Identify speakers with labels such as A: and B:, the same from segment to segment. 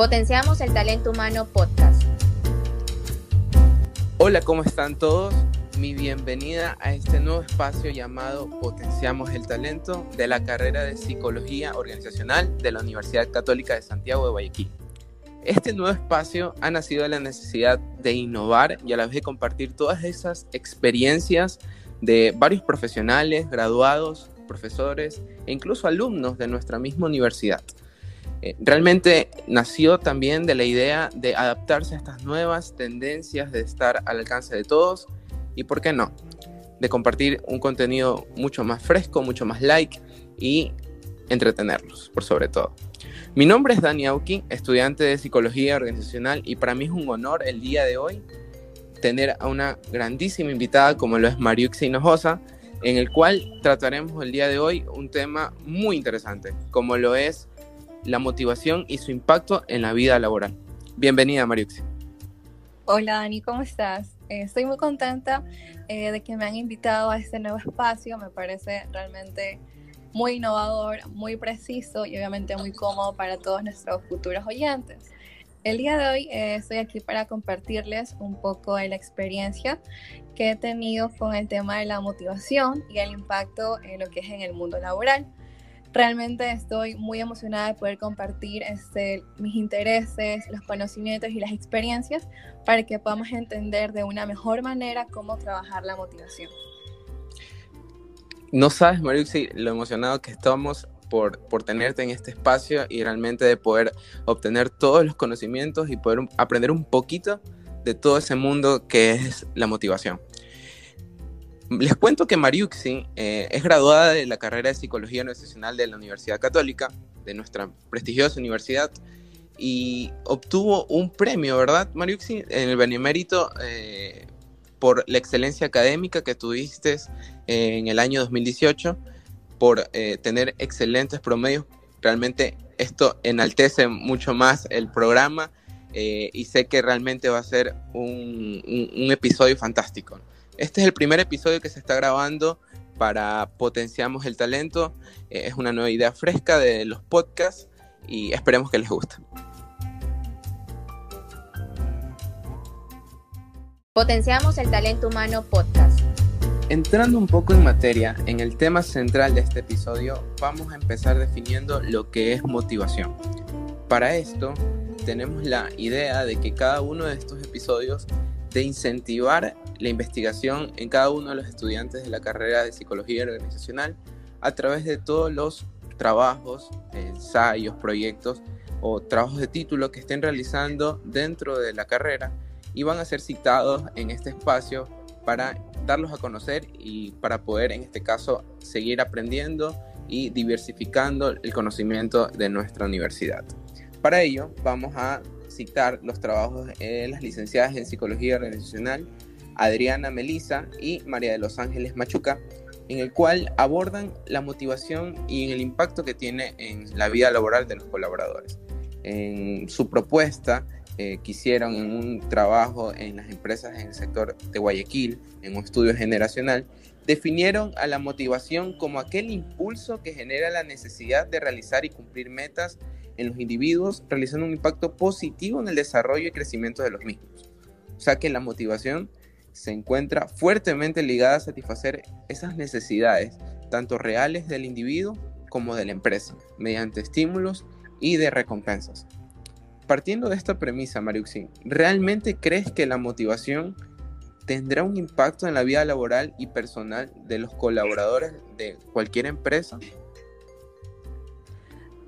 A: Potenciamos el Talento Humano Podcast.
B: Hola, ¿cómo están todos? Mi bienvenida a este nuevo espacio llamado Potenciamos el Talento de la carrera de Psicología Organizacional de la Universidad Católica de Santiago de Guayaquil. Este nuevo espacio ha nacido de la necesidad de innovar y a la vez de compartir todas esas experiencias de varios profesionales, graduados, profesores e incluso alumnos de nuestra misma universidad eh, realmente nació también de la idea de adaptarse a estas nuevas tendencias, de estar al alcance de todos y, ¿por qué no?, de compartir un contenido mucho más fresco, mucho más like y entretenerlos, por sobre todo. Mi nombre es Dani Auki, estudiante de Psicología Organizacional y para mí es un honor el día de hoy tener a una grandísima invitada como lo es Mariuxi Hinojosa, en el cual trataremos el día de hoy un tema muy interesante, como lo es la motivación y su impacto en la vida laboral. Bienvenida, Mariuxi.
C: Hola, Dani, ¿cómo estás? Eh, estoy muy contenta eh, de que me han invitado a este nuevo espacio. Me parece realmente muy innovador, muy preciso y obviamente muy cómodo para todos nuestros futuros oyentes. El día de hoy eh, estoy aquí para compartirles un poco de la experiencia que he tenido con el tema de la motivación y el impacto en lo que es en el mundo laboral realmente estoy muy emocionada de poder compartir este, mis intereses, los conocimientos y las experiencias para que podamos entender de una mejor manera cómo trabajar la motivación.
B: No sabes, Mariuxi, lo emocionado que estamos por, por tenerte en este espacio y realmente de poder obtener todos los conocimientos y poder aprender un poquito de todo ese mundo que es la motivación. Les cuento que Mariuxi eh, es graduada de la carrera de Psicología Organizacional de la Universidad Católica, de nuestra prestigiosa universidad, y obtuvo un premio, ¿verdad, Mariuxi? En el Benemérito eh, por la excelencia académica que tuviste eh, en el año 2018, por tener excelentes promedios. Realmente esto enaltece mucho más el programa y sé que realmente va a ser un, un episodio fantástico. Este es el primer episodio que se está grabando para Potenciamos el Talento. Eh, es una nueva idea fresca de los podcasts y esperemos que les guste.
A: Potenciamos el Talento Humano Podcast.
B: Entrando un poco en materia, en el tema central de este episodio, vamos a empezar definiendo lo que es motivación. Para esto, tenemos la idea de que cada uno de estos episodios de incentivar la investigación en cada uno de los estudiantes de la carrera de psicología organizacional a través de todos los trabajos, ensayos, proyectos o trabajos de título que estén realizando dentro de la carrera y van a ser citados en este espacio para darlos a conocer y para poder en este caso seguir aprendiendo y diversificando el conocimiento de nuestra universidad. Para ello vamos a citar los trabajos de las licenciadas en Psicología Organizacional, Adriana Melisa y María de los Ángeles Machuca, en el cual abordan la motivación y el impacto que tiene en la vida laboral de los colaboradores. En su propuesta eh, que hicieron en un trabajo en las empresas en el sector de Guayaquil, en un estudio generacional, definieron a la motivación como aquel impulso que genera la necesidad de realizar y cumplir metas en los individuos, realizando un impacto positivo en el desarrollo y crecimiento de los mismos. O sea que la motivación se encuentra fuertemente ligada a satisfacer esas necesidades, tanto reales del individuo como de la empresa, mediante estímulos y de recompensas. Partiendo de esta premisa, Mariuxin, ¿realmente crees que la motivación tendrá un impacto en la vida laboral y personal de los colaboradores de cualquier empresa?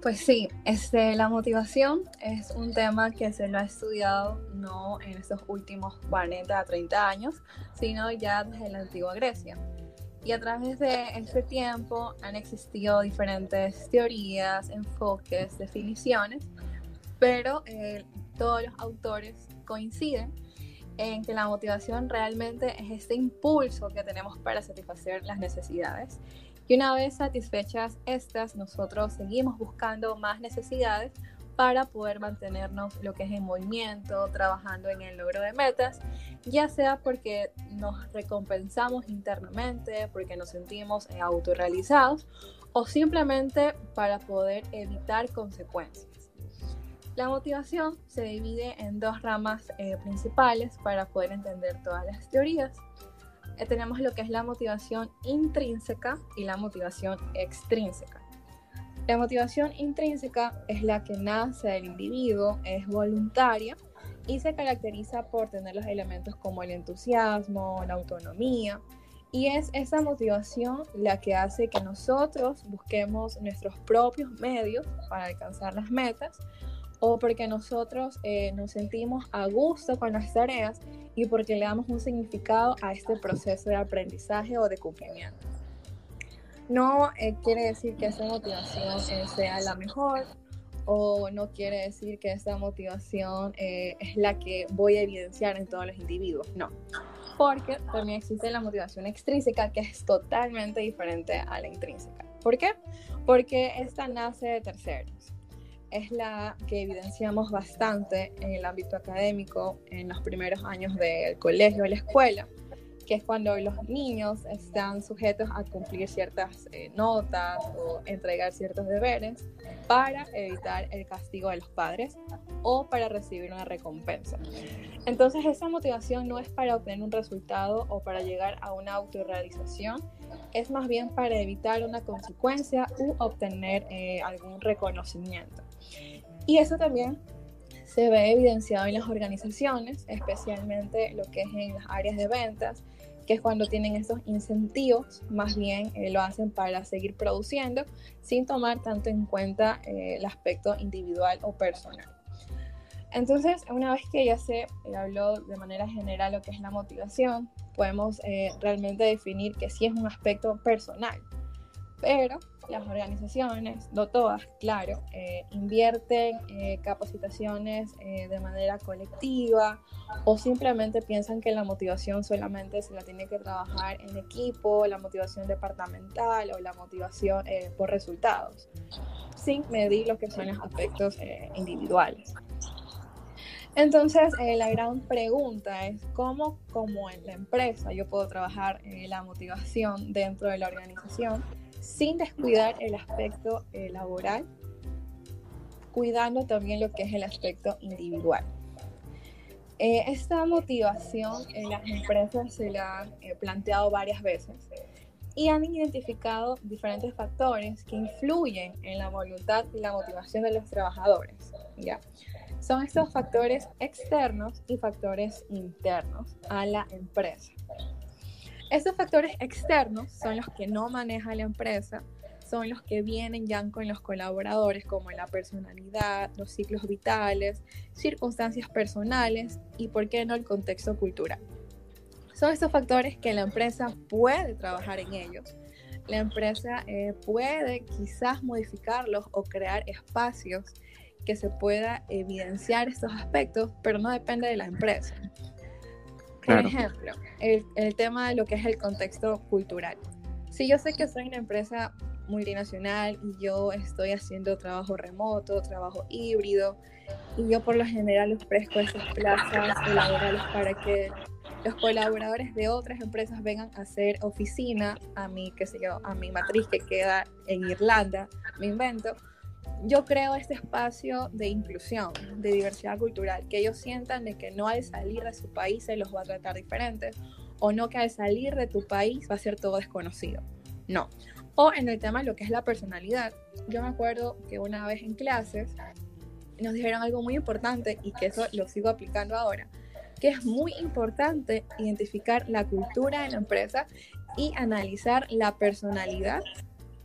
C: Pues sí, este, la motivación es un tema que se lo ha estudiado no en estos últimos 40 a 30 años, sino ya desde la antigua Grecia. Y a través de este tiempo han existido diferentes teorías, enfoques, definiciones, pero eh, todos los autores coinciden en que la motivación realmente es este impulso que tenemos para satisfacer las necesidades y una vez satisfechas estas, nosotros seguimos buscando más necesidades para poder mantenernos lo que es en movimiento, trabajando en el logro de metas, ya sea porque nos recompensamos internamente, porque nos sentimos autorrealizados o simplemente para poder evitar consecuencias. La motivación se divide en dos ramas eh, principales para poder entender todas las teorías. Eh, tenemos lo que es la motivación intrínseca y la motivación extrínseca. La motivación intrínseca es la que nace del individuo, es voluntaria y se caracteriza por tener los elementos como el entusiasmo, la autonomía, y es esa motivación la que hace que nosotros busquemos nuestros propios medios para alcanzar las metas o porque nosotros eh, nos sentimos a gusto con las tareas y porque le damos un significado a este proceso de aprendizaje o de cumplimiento. No eh, quiere decir que esa motivación eh, sea la mejor o no quiere decir que esta motivación es la que voy a evidenciar en todos los individuos, no. Porque también existe la motivación extrínseca que es totalmente diferente a la intrínseca. ¿Por qué? Porque esta nace de terceros es la que evidenciamos bastante en el ámbito académico en los primeros años del colegio, de la escuela, que es cuando los niños están sujetos a cumplir ciertas eh, notas o entregar ciertos deberes para evitar el castigo de los padres o para recibir una recompensa. Entonces esa motivación no es para obtener un resultado o para llegar a una autorrealización, es más bien para evitar una consecuencia u obtener eh, algún reconocimiento. Y eso también se ve evidenciado en las organizaciones, especialmente lo que es en las áreas de ventas, que es cuando tienen esos incentivos, más bien eh, lo hacen para seguir produciendo sin tomar tanto en cuenta eh, el aspecto individual o personal. Entonces, una vez que ya se habló de manera general lo que es la motivación, podemos eh, realmente definir que sí es un aspecto personal, pero las organizaciones, no todas, claro, eh, invierten eh, capacitaciones eh, de manera colectiva o simplemente piensan que la motivación solamente se la tiene que trabajar en equipo, la motivación departamental o la motivación por resultados, sin medir lo que son los aspectos individuales. Entonces, la gran pregunta es cómo, como en la empresa, yo puedo trabajar la motivación dentro de la organización sin descuidar el aspecto eh, laboral, cuidando también lo que es el aspecto individual. Eh, esta motivación en las empresas se la han eh, planteado varias veces y han identificado diferentes factores que influyen en la voluntad y la motivación de los trabajadores. ¿ya? Son estos factores externos y factores internos a la empresa. Estos factores externos son los que no maneja la empresa, son los que vienen ya con los colaboradores, como la personalidad, los ciclos vitales, circunstancias personales y, por qué no, el contexto cultural. Son estos factores que la empresa puede trabajar en ellos. La empresa eh, puede quizás modificarlos o crear espacios que se pueda evidenciar estos aspectos, pero no depende de la empresa. Por ejemplo, el, el, tema de lo que es el contexto cultural. Si yo sé que soy una empresa multinacional y yo estoy haciendo trabajo remoto, trabajo híbrido, y yo por lo general ofrezco esas plazas laborales para que los colaboradores de otras empresas vengan a hacer oficina a mi, qué sé yo, a mi matriz que queda en Irlanda, me invento, yo creo este espacio de inclusión, de diversidad cultural, que ellos sientan de que no al salir de su país se los va a tratar diferente, o no que al salir de tu país va a ser todo desconocido. No. O en el tema de lo que es la personalidad. Yo me acuerdo que una vez en clases nos dijeron algo muy importante y que eso lo sigo aplicando ahora, que es muy importante identificar la cultura de la empresa y analizar la personalidad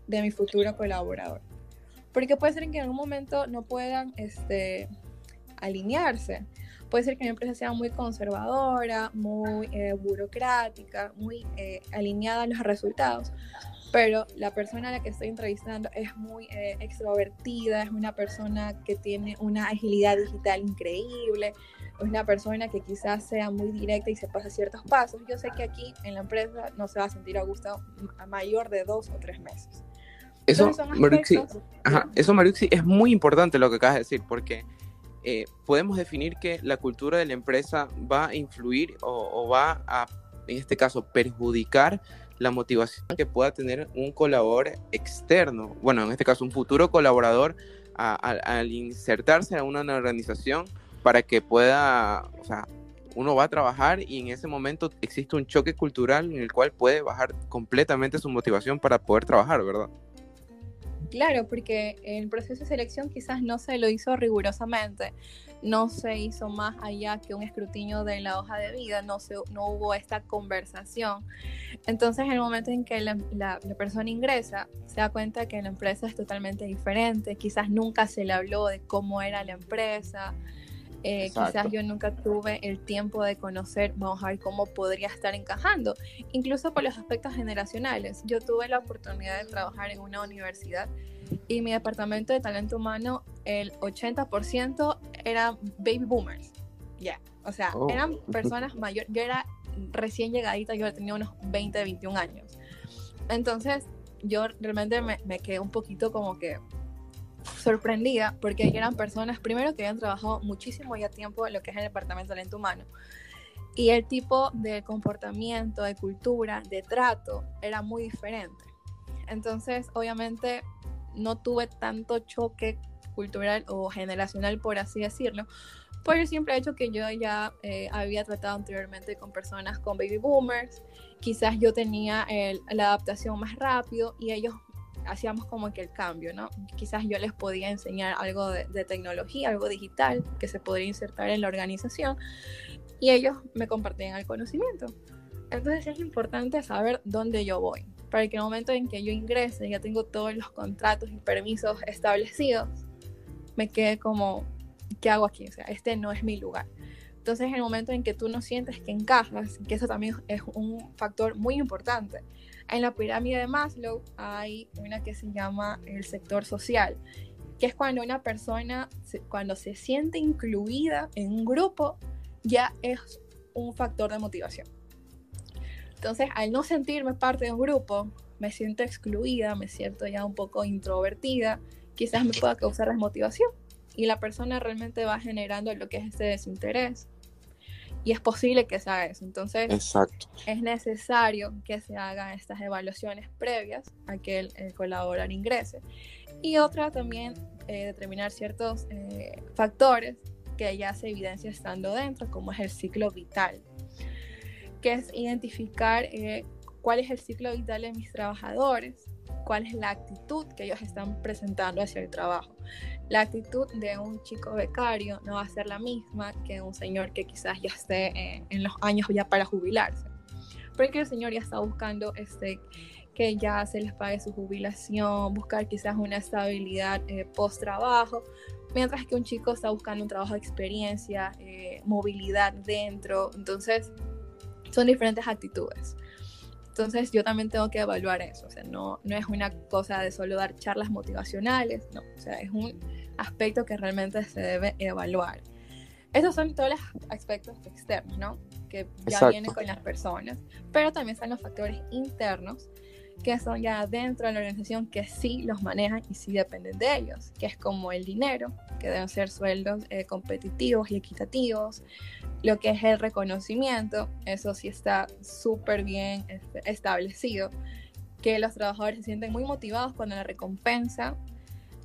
C: de mi futuro colaborador. Porque puede ser que en algún momento no puedan este, alinearse. Puede ser que una empresa sea muy conservadora, muy eh, burocrática, muy eh, alineada a los resultados, pero la persona a la que estoy entrevistando es muy eh, extrovertida, es una persona que tiene una agilidad digital increíble, es una persona que quizás sea muy directa y se pasa ciertos pasos. Yo sé que aquí en la empresa no se va a sentir a gusto a mayor de dos o tres meses.
B: Eso, Maruxi, eso, Maruxi, es muy importante lo que acabas de decir, porque eh, podemos definir que la cultura de la empresa va a influir o, va a, en este caso, perjudicar la motivación que pueda tener un colaborador externo, bueno, en este caso un futuro colaborador al insertarse a una organización para que pueda, o sea, uno va a trabajar y en ese momento existe un choque cultural en el cual puede bajar completamente su motivación para poder trabajar, ¿verdad?
C: Claro, porque el proceso de selección quizás no se lo hizo rigurosamente, no se hizo más allá que un escrutinio de la hoja de vida, no, se, no hubo esta conversación. Entonces, en el momento en que la, la, persona ingresa, se da cuenta que la empresa es totalmente diferente, quizás nunca se le habló de cómo era la empresa, eh, quizás yo nunca tuve el tiempo de conocer, vamos a ver cómo podría estar encajando, incluso por los aspectos generacionales. Yo tuve la oportunidad de trabajar en una universidad y mi departamento de talento humano, el 80% eran baby boomers. Ya, o sea, oh. eran personas mayores. Yo era recién llegadita, yo tenía unos 20, 21 años. Entonces, yo realmente me, me quedé un poquito como que sorprendida porque eran personas, primero, que habían trabajado muchísimo ya tiempo en lo que es el Departamento de Talento Humano. Y el tipo de comportamiento, de cultura, de trato era muy diferente. Entonces, obviamente, no tuve tanto choque cultural o generacional, por así decirlo, por el simple hecho que yo ya eh, había tratado anteriormente con personas con baby boomers, quizás yo tenía la adaptación más rápido y ellos hacíamos como que el cambio, ¿no? Quizás yo les podía enseñar algo de, tecnología, algo digital que se podría insertar en la organización y ellos me compartían el conocimiento. Entonces es importante saber dónde yo voy, para que en el momento en que yo ingrese, ya tengo todos los contratos y permisos establecidos, me quede como, ¿qué hago aquí? O sea, este no es mi lugar. Entonces, en el momento en que tú no sientes que encajas, que eso también es un factor muy importante, en la pirámide de Maslow hay una que se llama el sector social, que es cuando una persona, cuando se siente incluida en un grupo, ya es un factor de motivación. Entonces, al no sentirme parte de un grupo, me siento excluida, me siento ya un poco introvertida, quizás me pueda causar desmotivación. Y la persona realmente va generando lo que es ese desinterés, y es posible que se haga eso. Entonces, es necesario que se hagan estas evaluaciones previas a que el, colaborador ingrese. Y otra también, eh, determinar ciertos eh, factores que ya se evidencia estando dentro, como es el ciclo vital, que es identificar eh, cuál es el ciclo vital de mis trabajadores, cuál es la actitud que ellos están presentando hacia el trabajo. La actitud de un chico becario no va a ser la misma que un señor que quizás ya esté eh, en los años ya para jubilarse. Porque el señor ya está buscando este, que ya se les pague su jubilación, buscar quizás una estabilidad eh, post trabajo, mientras que un chico está buscando un trabajo de experiencia, eh, movilidad dentro. Entonces, son diferentes actitudes. Entonces yo también tengo que evaluar eso, o sea, no, no es una cosa de solo dar charlas motivacionales, no, o sea, es un aspecto que realmente se debe evaluar. Esos son todos los aspectos externos, ¿no? Que ya vienen con las personas, pero también están los factores internos que son ya dentro de la organización que sí los manejan y sí dependen de ellos, que es como el dinero, que deben ser sueldos eh, competitivos y equitativos, lo que es el reconocimiento, eso sí está súper bien este, establecido, que los trabajadores se sienten muy motivados cuando la recompensa,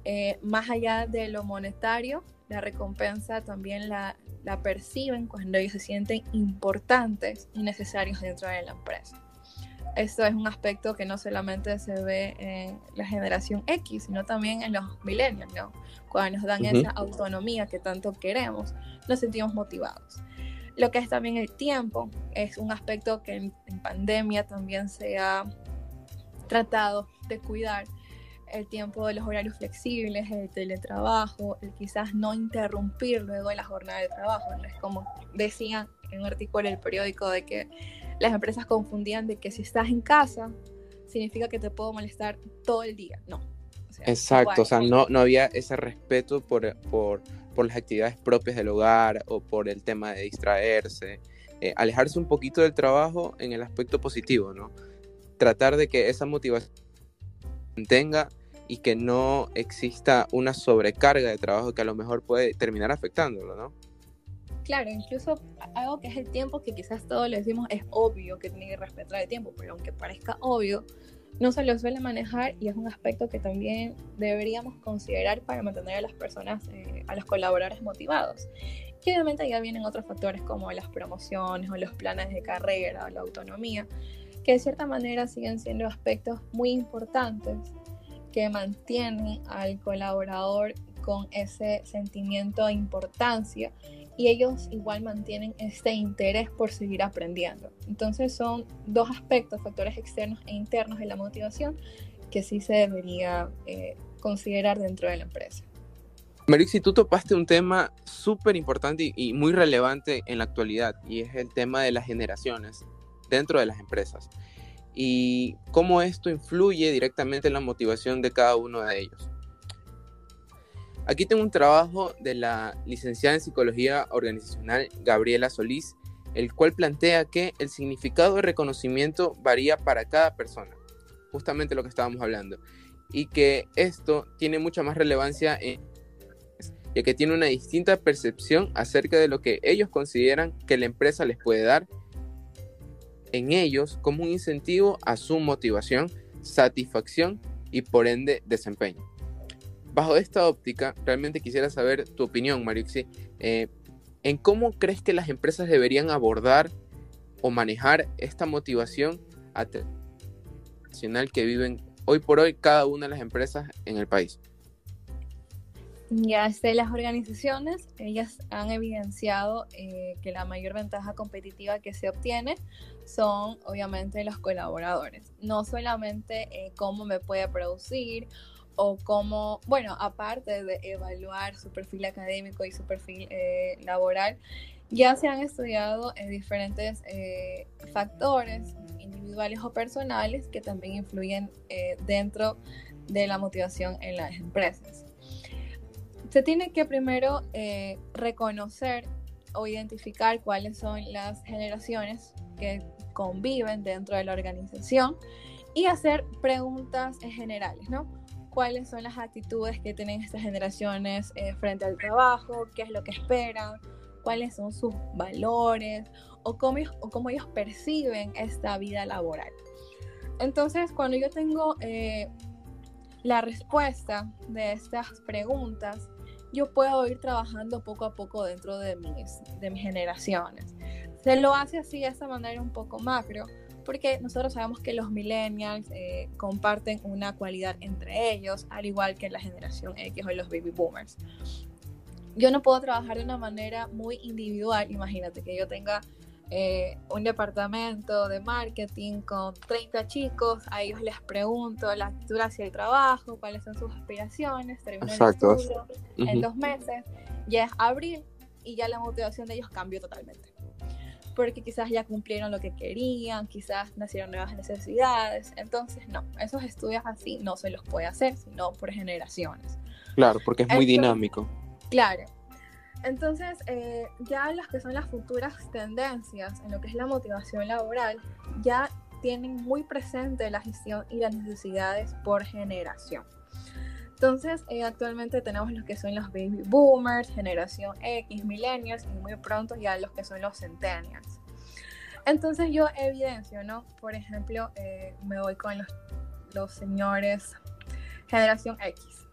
C: eh, más allá de lo monetario, la recompensa también la, la perciben cuando ellos se sienten importantes y necesarios dentro de la empresa. Esto es un aspecto que no solamente se ve en la generación X, sino también en los millennials, ¿no? Cuando nos dan esa autonomía que tanto queremos, nos sentimos motivados. Lo que es también el tiempo, es un aspecto que en, pandemia también se ha tratado de cuidar el tiempo de los horarios flexibles, el teletrabajo, el quizás no interrumpir luego la jornada de trabajo. Es como decían en un artículo del periódico de que las empresas confundían de que si estás en casa significa que te puedo molestar todo el día. No.
B: Exacto, o sea, no, no había ese respeto por, por, por, las actividades propias del hogar o por el tema de distraerse. Eh, alejarse un poquito del trabajo en el aspecto positivo, ¿no? Tratar de que esa motivación tenga y que no exista una sobrecarga de trabajo que a lo mejor puede terminar afectándolo, ¿no?
C: Claro, incluso algo que es el tiempo, que quizás todos le decimos es obvio que tiene que respetar el tiempo, pero aunque parezca obvio, no se lo suele manejar y es un aspecto que también deberíamos considerar para mantener a las personas, eh, a los colaboradores motivados. Y obviamente ya vienen otros factores como las promociones o los planes de carrera o la autonomía, que de cierta manera siguen siendo aspectos muy importantes que mantienen al colaborador con ese sentimiento de importancia y ellos igual mantienen este interés por seguir aprendiendo. Entonces son dos aspectos, factores externos e internos de la motivación que sí se debería eh, considerar dentro de la empresa.
B: Marixi, tú topaste un tema súper importante y muy relevante en la actualidad y es el tema de las generaciones dentro de las empresas y cómo esto influye directamente en la motivación de cada uno de ellos. Aquí tengo un trabajo de la licenciada en Psicología Organizacional Gabriela Solís, el cual plantea que el significado de reconocimiento varía para cada persona, justamente lo que estábamos hablando, y que esto tiene mucha más relevancia en ya que tiene una distinta percepción acerca de lo que ellos consideran que la empresa les puede dar en ellos como un incentivo a su motivación, satisfacción y por ende desempeño. Bajo esta óptica, realmente quisiera saber tu opinión, Marixi, eh, en cómo crees que las empresas deberían abordar o manejar esta motivación nacional que viven hoy por hoy cada una de las empresas en el país.
C: Ya este, las organizaciones, ellas han evidenciado eh, que la mayor ventaja competitiva que se obtiene son obviamente los colaboradores, no solamente eh, cómo me puede producir o cómo, bueno, aparte de evaluar su perfil académico y su perfil eh, laboral, ya se han estudiado en diferentes eh, factores individuales o personales que también influyen eh, dentro de la motivación en las empresas. Se tiene que primero reconocer o identificar cuáles son las generaciones que conviven dentro de la organización y hacer preguntas generales, ¿no? Cuáles son las actitudes que tienen estas generaciones eh, frente al trabajo, qué es lo que esperan, cuáles son sus valores o cómo, o cómo ellos perciben esta vida laboral. Entonces, cuando yo tengo eh, la respuesta de estas preguntas, yo puedo ir trabajando poco a poco dentro de mis, de mis generaciones. Se lo hace así de esta manera un poco macro, porque nosotros sabemos que los millennials eh, comparten una cualidad entre ellos, al igual que la generación X o los baby boomers. Yo no puedo trabajar de una manera muy individual, imagínate que yo tenga eh, un departamento de marketing con 30 chicos, a ellos les pregunto la actitud hacia el trabajo, cuáles son sus aspiraciones, termino el estudio en dos meses, ya es abril y ya la motivación de ellos cambió totalmente porque quizás ya cumplieron lo que querían, quizás nacieron nuevas necesidades. Entonces, no, esos estudios así no se los puede hacer, sino por generaciones.
B: Claro, porque es muy dinámico.
C: Claro. Entonces, eh, ya las que son las futuras tendencias en lo que es la motivación laboral, ya tienen muy presente la gestión y las necesidades por generación. Entonces, eh, actualmente tenemos los que son los baby boomers, generación X, millennials y muy pronto ya los que son los centennials. Entonces yo evidencio, ¿no? Por ejemplo, eh, me voy con los, señores generación X.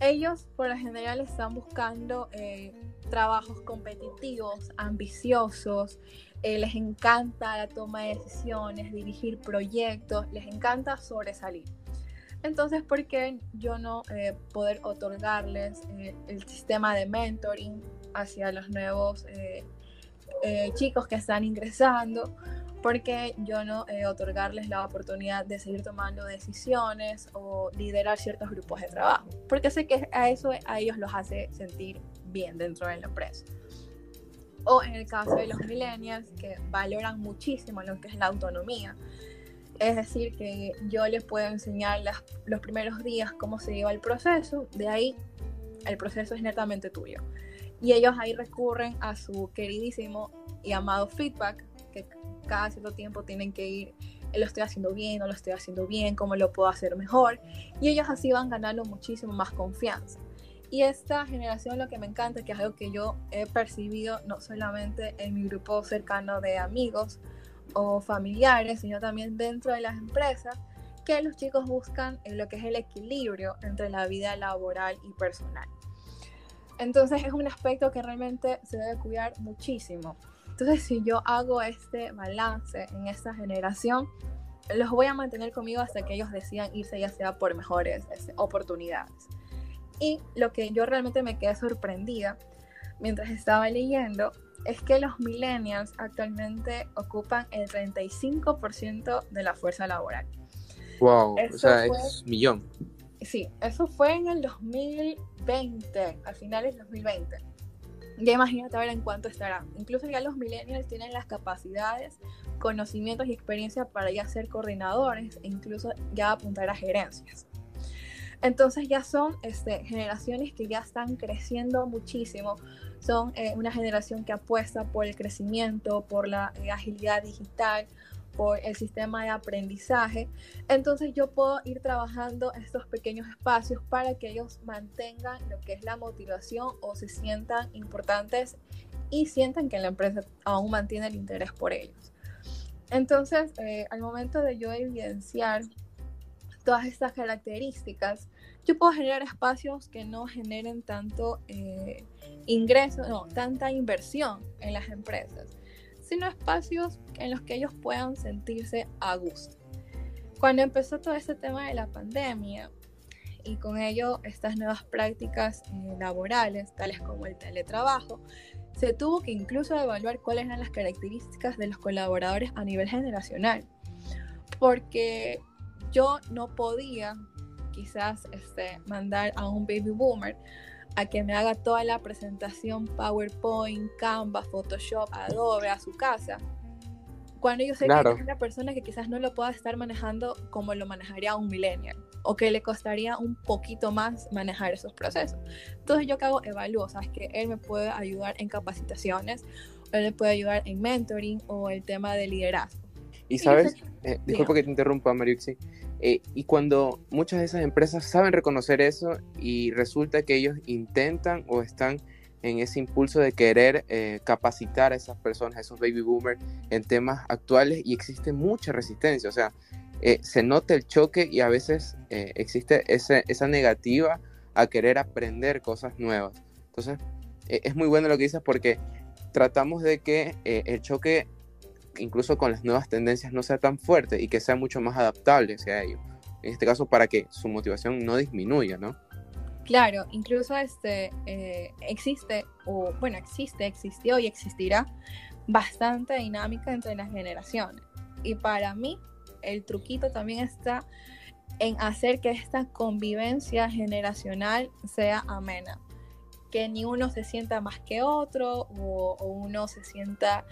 C: Ellos por lo general están buscando eh, trabajos competitivos, ambiciosos, les encanta la toma de decisiones, dirigir proyectos, les encanta sobresalir. Entonces, ¿por qué yo no eh, poder otorgarles eh, el sistema de mentoring hacia los nuevos eh, chicos que están ingresando? ¿Por qué yo no otorgarles la oportunidad de seguir tomando decisiones o liderar ciertos grupos de trabajo? Porque sé que a eso a ellos los hace sentir bien dentro de la empresa. O en el caso de los millennials, que valoran muchísimo lo que es la autonomía es decir, que yo les puedo enseñar los primeros días cómo se lleva el proceso, de ahí el proceso es netamente tuyo. Y ellos ahí recurren a su queridísimo y amado feedback, que cada cierto tiempo tienen que ir, lo estoy haciendo bien, no lo estoy haciendo bien, cómo lo puedo hacer mejor. Y ellos así van ganando muchísimo más confianza. Y esta generación lo que me encanta, que es algo que yo he percibido no solamente en mi grupo cercano de amigos, o familiares, sino también dentro de las empresas, que los chicos buscan en lo que es el equilibrio entre la vida laboral y personal. Entonces es un aspecto que realmente se debe cuidar muchísimo. Entonces si yo hago este balance en esta generación, los voy a mantener conmigo hasta que ellos decidan irse ya sea por mejores este, oportunidades. Y lo que yo realmente me quedé sorprendida mientras estaba leyendo es que los millennials actualmente ocupan el 35% de la fuerza laboral.
B: Wow, o sea, es millón.
C: Sí, eso fue en el 2020, al final del 2020. Ya imagínate a ver en cuánto estará. Incluso ya los millennials tienen las capacidades, conocimientos y experiencia para ya ser coordinadores e incluso ya apuntar a gerencias. Entonces ya son este, generaciones que ya están creciendo muchísimo. Son eh, una generación que apuesta por el crecimiento, por la eh, agilidad digital, por el sistema de aprendizaje. Entonces yo puedo ir trabajando estos pequeños espacios para que ellos mantengan lo que es la motivación o se sientan importantes y sientan que la empresa aún mantiene el interés por ellos. Entonces, eh, al momento de yo evidenciar todas estas características, yo puedo generar espacios que no generen tanto eh, ingreso, no, tanta inversión en las empresas, sino espacios en los que ellos puedan sentirse a gusto. Cuando empezó todo este tema de la pandemia y con ello estas nuevas prácticas eh, laborales, tales como el teletrabajo, se tuvo que incluso evaluar cuáles eran las características de los colaboradores a nivel generacional, porque yo no podía quizás este, mandar a un baby boomer a que me haga toda la presentación PowerPoint, Canva, Photoshop, Adobe a su casa. Cuando yo sé que es una persona que quizás no lo pueda estar manejando como lo manejaría un millennial o que le costaría un poquito más manejar esos procesos. Entonces yo que hago evalúo, sabes que él me puede ayudar en capacitaciones, o él me puede ayudar en mentoring o el tema de liderazgo.
B: Y sabes, eh, disculpa que te interrumpa, Mariuxi, eh, y cuando muchas de esas empresas saben reconocer eso y resulta que ellos intentan o están en ese impulso de querer eh, capacitar a esas personas, a esos baby boomers, en temas actuales y existe mucha resistencia. O sea, se nota el choque y a veces existe esa negativa a querer aprender cosas nuevas. Entonces, es muy bueno lo que dices porque tratamos de que el choque incluso con las nuevas tendencias no sea tan fuerte y que sea mucho más adaptable hacia ello. En este caso, para que su motivación no disminuya, ¿no?
C: Claro, incluso este, eh, existe, o bueno, existe, existió y existirá bastante dinámica entre las generaciones. Y para mí, el truquito también está en hacer que esta convivencia generacional sea amena que ni uno se sienta más que otro o, uno se sienta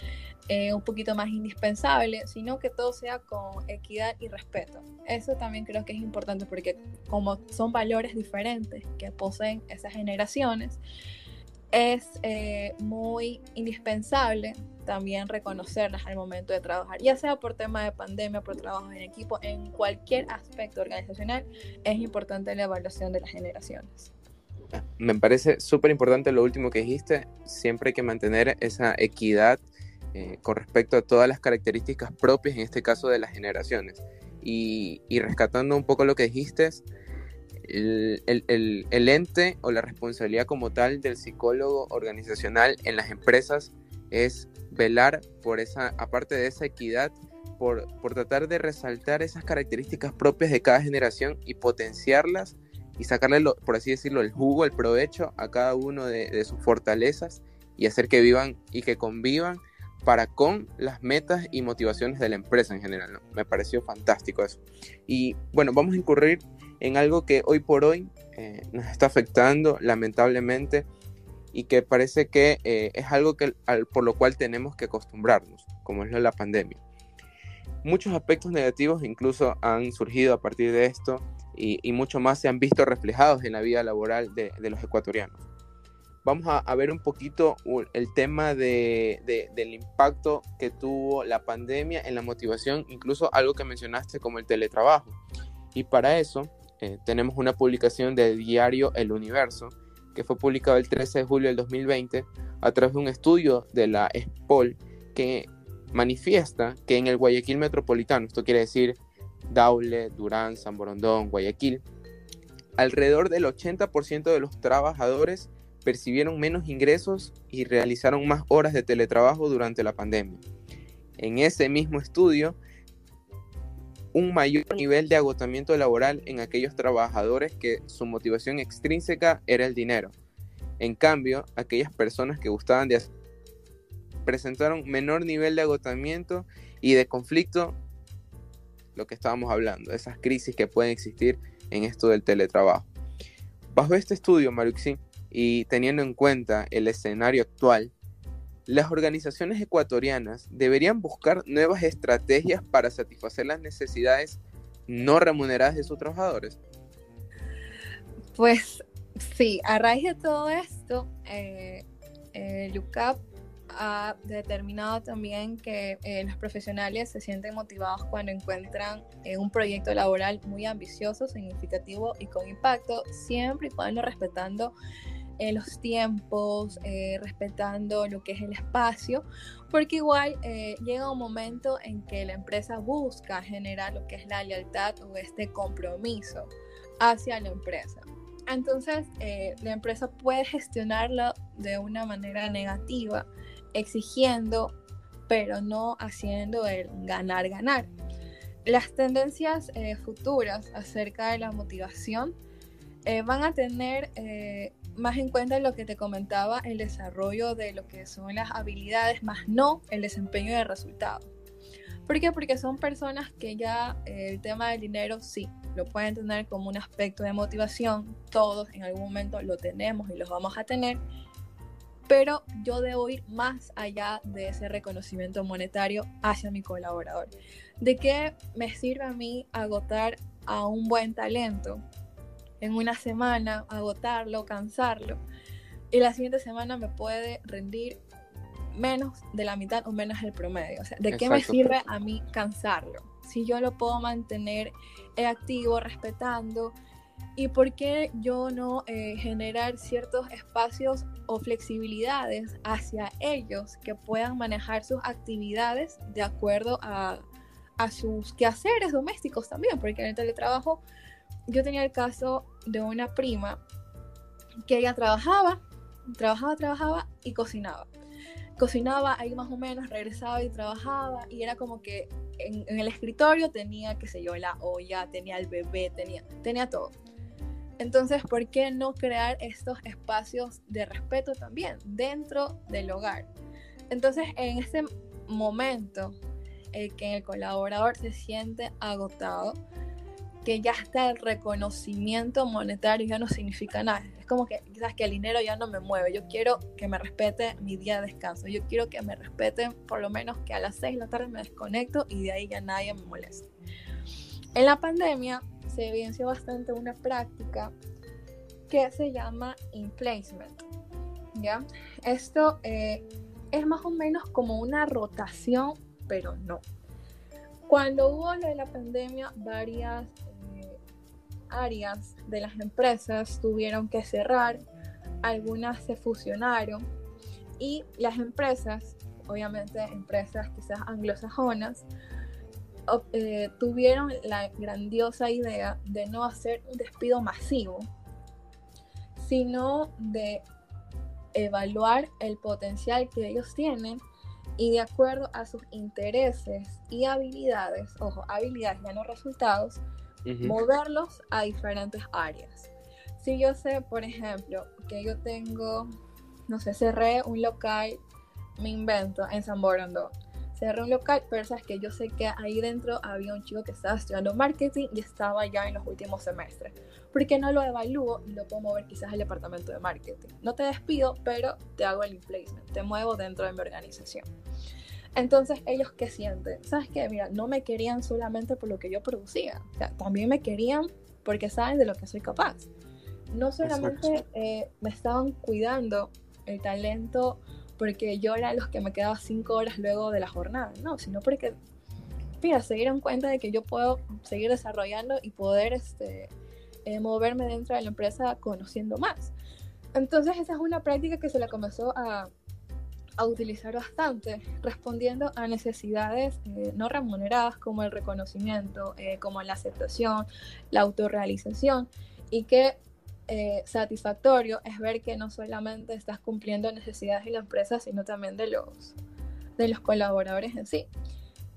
C: eh, un poquito más indispensable, sino que todo sea con equidad y respeto. Eso también creo que es importante porque como son valores diferentes que poseen esas generaciones, es eh, muy indispensable también reconocerlas al momento de trabajar, ya sea por tema de pandemia, por trabajo en equipo, en cualquier aspecto organizacional, es importante la evaluación de las generaciones
B: me parece súper importante lo último que dijiste. Siempre hay que mantener esa equidad eh, con respecto a todas las características propias, en este caso de las generaciones. Y, rescatando un poco lo que dijiste, el, el, ente o la responsabilidad como tal del psicólogo organizacional en las empresas es velar por esa, aparte de esa equidad, por, por tratar de resaltar esas características propias de cada generación y potenciarlas y sacarle, por así decirlo, el jugo, el provecho a cada uno de, sus fortalezas y hacer que vivan y que convivan para con las metas y motivaciones de la empresa en general. Me pareció fantástico eso. Y bueno, vamos a incurrir en algo que hoy por hoy eh, nos está afectando lamentablemente y que parece que eh, es algo que, por lo cual tenemos que acostumbrarnos, como es la pandemia. Muchos aspectos negativos incluso han surgido a partir de esto y, mucho más se han visto reflejados en la vida laboral de, los ecuatorianos. Vamos a, ver un poquito el tema de, del impacto que tuvo la pandemia en la motivación, incluso algo que mencionaste como el teletrabajo. Y para eso eh, tenemos una publicación del diario El Universo, que fue publicado el 13 de julio del 2020 a través de un estudio de la ESPOL que manifiesta que en el Guayaquil metropolitano, esto quiere decir Daule, Durán, San Borondón, Guayaquil, alrededor del 80% de los trabajadores percibieron menos ingresos y realizaron más horas de teletrabajo durante la pandemia. En ese mismo estudio, un mayor nivel de agotamiento laboral en aquellos trabajadores que su motivación extrínseca era el dinero. En cambio, aquellas personas que gustaban de hacer presentaron menor nivel de agotamiento y de conflicto, lo que estábamos hablando, esas crisis que pueden existir en esto del teletrabajo. Bajo este estudio, Maruxi, y teniendo en cuenta el escenario actual, las organizaciones ecuatorianas deberían buscar nuevas estrategias para satisfacer las necesidades no remuneradas de sus trabajadores.
C: Pues sí, a raíz de todo esto, eh, eh LUCAP ha determinado también que eh, los profesionales se sienten motivados cuando encuentran eh, un proyecto laboral muy ambicioso, significativo y con impacto, siempre y cuando respetando eh, los tiempos, respetando lo que es el espacio, porque igual llega un momento en que la empresa busca generar lo que es la lealtad o este compromiso hacia la empresa. Entonces, la empresa puede gestionarlo de una manera negativa exigiendo, pero no haciendo el ganar-ganar. Las tendencias eh, futuras acerca de la motivación eh, van a tener eh, más en cuenta lo que te comentaba, el desarrollo de lo que son las habilidades, más no el desempeño de resultado. ¿Por qué? Porque son personas que ya el tema del dinero sí, lo pueden tener como un aspecto de motivación, todos en algún momento lo tenemos y lo vamos a tener, pero yo debo ir más allá de ese reconocimiento monetario hacia mi colaborador. ¿De qué me sirve a mí agotar a un buen talento en una semana, agotarlo, cansarlo, y la siguiente semana me puede rendir menos de la mitad o menos el promedio? O sea, ¿de qué me sirve a mí cansarlo? Si yo lo puedo mantener activo, respetando, y por qué yo no eh, generar ciertos espacios o flexibilidades hacia ellos que puedan manejar sus actividades de acuerdo a, a sus quehaceres domésticos también, porque en el teletrabajo yo tenía el caso de una prima que ella trabajaba, trabajaba, trabajaba y cocinaba. Cocinaba ahí más o menos, regresaba y trabajaba y era como que en, en el escritorio tenía, qué sé yo, la olla, tenía el bebé, tenía, tenía todo. Entonces, ¿por qué no crear estos espacios de respeto también dentro del hogar? Entonces, en este momento eh, que el colaborador se siente agotado, que ya está el reconocimiento monetario ya no significa nada. Es como que quizás que el dinero ya no me mueve. Yo quiero que me respete mi día de descanso. Yo quiero que me respeten por lo menos que a las 6 de la tarde me desconecto y de ahí ya nadie me moleste. En la pandemia se evidenció bastante una práctica que se llama placement ¿ya? Esto eh, es más o menos como una rotación, pero no. Cuando hubo lo de la pandemia, varias áreas de las empresas tuvieron que cerrar, algunas se fusionaron y las empresas, obviamente empresas quizás anglosajonas, eh, tuvieron la grandiosa idea de no hacer un despido masivo, sino de evaluar el potencial que ellos tienen y de acuerdo a sus intereses y habilidades, ojo, habilidades ya no resultados, moverlos a diferentes áreas. Si yo sé, por ejemplo, que yo tengo, no sé, cerré un local, me invento, en San Borondó cerré un local, pero sabes que yo sé que ahí dentro había un chico que estaba estudiando marketing y estaba ya en los últimos semestres. ¿Por qué no lo evalúo y lo puedo mover quizás al departamento de marketing? No te despido, pero te hago el replacement, te muevo dentro de mi organización. Entonces, ellos qué sienten? ¿Sabes qué? Mira, no me querían solamente por lo que yo producía, o sea, también me querían porque saben de lo que soy capaz. No solamente eh, me estaban cuidando el talento porque yo era los que me quedaba cinco horas luego de la jornada, no, sino porque, mira, se dieron cuenta de que yo puedo seguir desarrollando y poder este, eh, moverme dentro de la empresa conociendo más. Entonces esa es una práctica que se le comenzó a, a utilizar bastante, respondiendo a necesidades eh, no remuneradas como el reconocimiento, eh, como la aceptación, la autorrealización, y que eh, satisfactorio es ver que no solamente estás cumpliendo necesidades de la empresa, sino también de los, de los colaboradores en sí.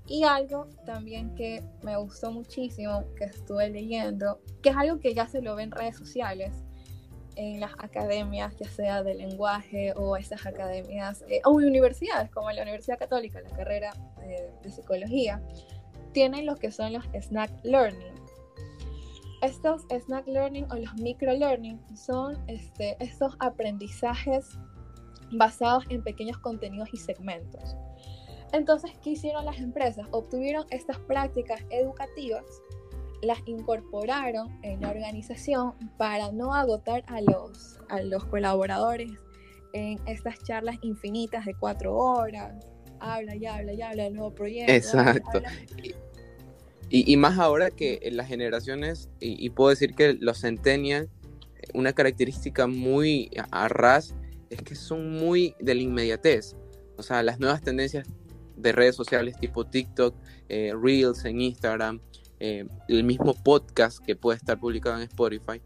C: Y algo también que me gustó muchísimo, que estuve leyendo, que es algo que ya se lo ve en redes sociales, en las academias, ya sea de lenguaje o esas academias, eh, o universidades como la Universidad Católica, la carrera eh, de psicología, tienen lo que son los snack learning. Estos snack learning o los micro learning son este, estos aprendizajes basados en pequeños contenidos y segmentos. Entonces, ¿qué hicieron las empresas? Obtuvieron estas prácticas educativas, las incorporaron en la organización para no agotar a los, a los colaboradores en estas charlas infinitas de cuatro horas. Habla y habla y habla del nuevo proyecto.
B: Exacto. Y, y, más ahora que las generaciones, y, y puedo decir que los centennials, una característica muy a ras es que son muy de la inmediatez. O sea, las nuevas tendencias de redes sociales tipo TikTok, eh, Reels en Instagram, eh, el mismo podcast que puede estar publicado en Spotify,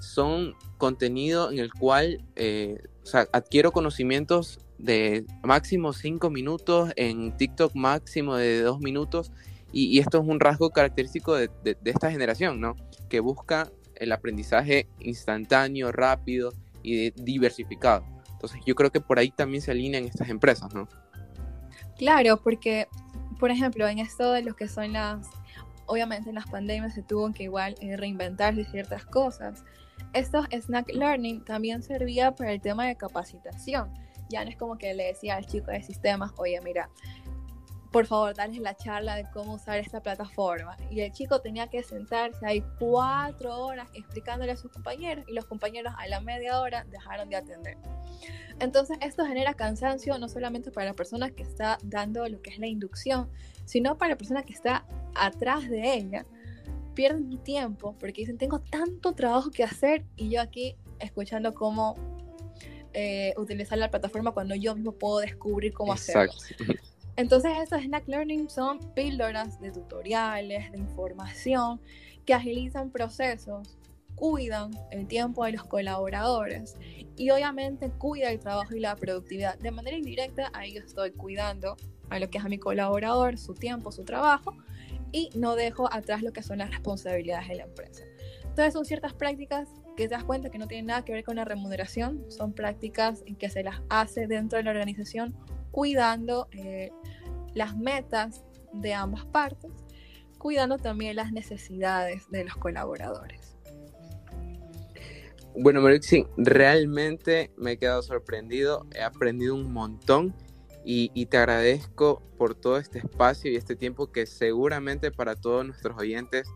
B: son contenido en el cual eh, o sea, adquiero conocimientos de máximo 5 minutos, en TikTok máximo de 2 minutos, y, y, esto es un rasgo característico de, de, de, esta generación, ¿no? Que busca el aprendizaje instantáneo, rápido y diversificado. Entonces yo creo que por ahí también se alinean estas empresas, ¿no?
C: Claro, porque, por ejemplo, en esto de lo que son las, obviamente en las pandemias se tuvo que igual eh, reinventarse ciertas cosas. Estos snack learning también servía para el tema de capacitación. Ya no es como que le decía al chico de sistemas, oye, mira, por favor, darles la charla de cómo usar esta plataforma. Y el chico tenía que sentarse ahí cuatro horas explicándole a sus compañeros y los compañeros a la media hora dejaron de atender. Entonces esto genera cansancio no solamente para la persona que está dando lo que es la inducción, sino para la persona que está atrás de ella. Pierden tiempo porque dicen, tengo tanto trabajo que hacer y yo aquí escuchando cómo eh, utilizar la plataforma cuando yo mismo puedo descubrir cómo Exacto. hacerlo. Entonces estos snack learning son píldoras de tutoriales, de información que agilizan procesos, cuidan el tiempo de los colaboradores y obviamente cuida el trabajo y la productividad. De manera indirecta, ahí yo estoy cuidando a lo que es a mi colaborador, su tiempo, su trabajo y no dejo atrás lo que son las responsabilidades de la empresa. Entonces son ciertas prácticas que te das cuenta que no tienen nada que ver con la remuneración, son prácticas que se las hace dentro de la organización cuidando eh, las metas de ambas partes, cuidando también las necesidades de los colaboradores.
B: Bueno, Marixi, realmente me he quedado sorprendido, he aprendido un montón y, y, te agradezco por todo este espacio y este tiempo que seguramente para todos nuestros oyentes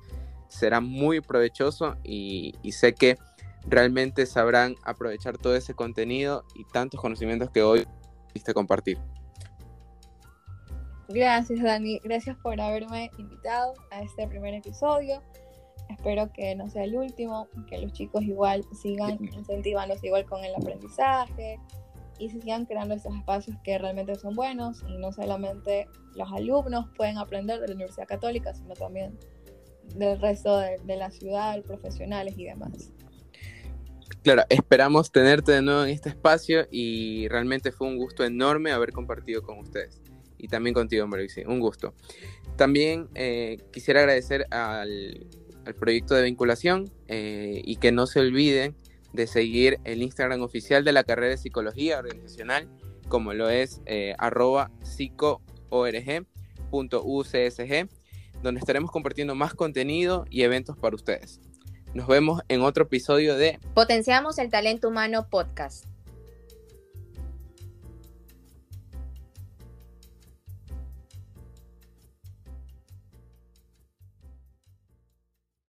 B: será muy provechoso y, y sé que realmente sabrán aprovechar todo ese contenido y tantos conocimientos que hoy pudiste compartir.
C: Gracias, Dani. Gracias por haberme invitado a este primer episodio. Espero que no sea el último, que los chicos igual sigan incentivándose igual con el aprendizaje y sigan creando estos espacios que realmente son buenos y no solamente los alumnos pueden aprender de la Universidad Católica, sino también del resto de, de la ciudad, profesionales y demás.
B: Claro, esperamos tenerte de nuevo en este espacio y realmente fue un gusto enorme haber compartido con ustedes. Y también contigo, Mauricio, un gusto. También eh, quisiera agradecer al, al, proyecto de vinculación eh, y que no se olviden de seguir el Instagram oficial de la carrera de Psicología Organizacional, como lo es eh, arroba psicoorg.ucsg, donde estaremos compartiendo más contenido y eventos para ustedes. Nos vemos en otro episodio de
A: Potenciamos el Talento Humano Podcast.